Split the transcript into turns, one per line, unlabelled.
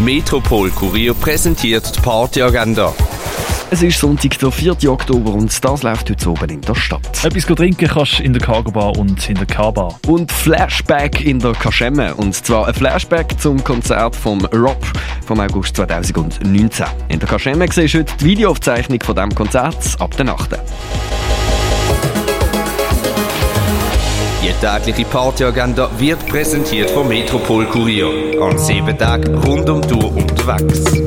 Metropol Kurier präsentiert die Partyagenda.
Es ist Sonntag, der 4. Oktober und das läuft heute oben in der Stadt.
Etwas trinken kannst du in der Cargo Bar und in der K-Bar.
Und Flashback in der Kaschemme. Und zwar ein Flashback zum Konzert vom Rob vom August 2019. In der Kaschemme siehst du heute die Videoaufzeichnung von diesem Konzert ab der Nacht.
Tägliche Partyagenda wird präsentiert vom Metropol Kurier. An sieben Tagen rund um Uhr unterwegs.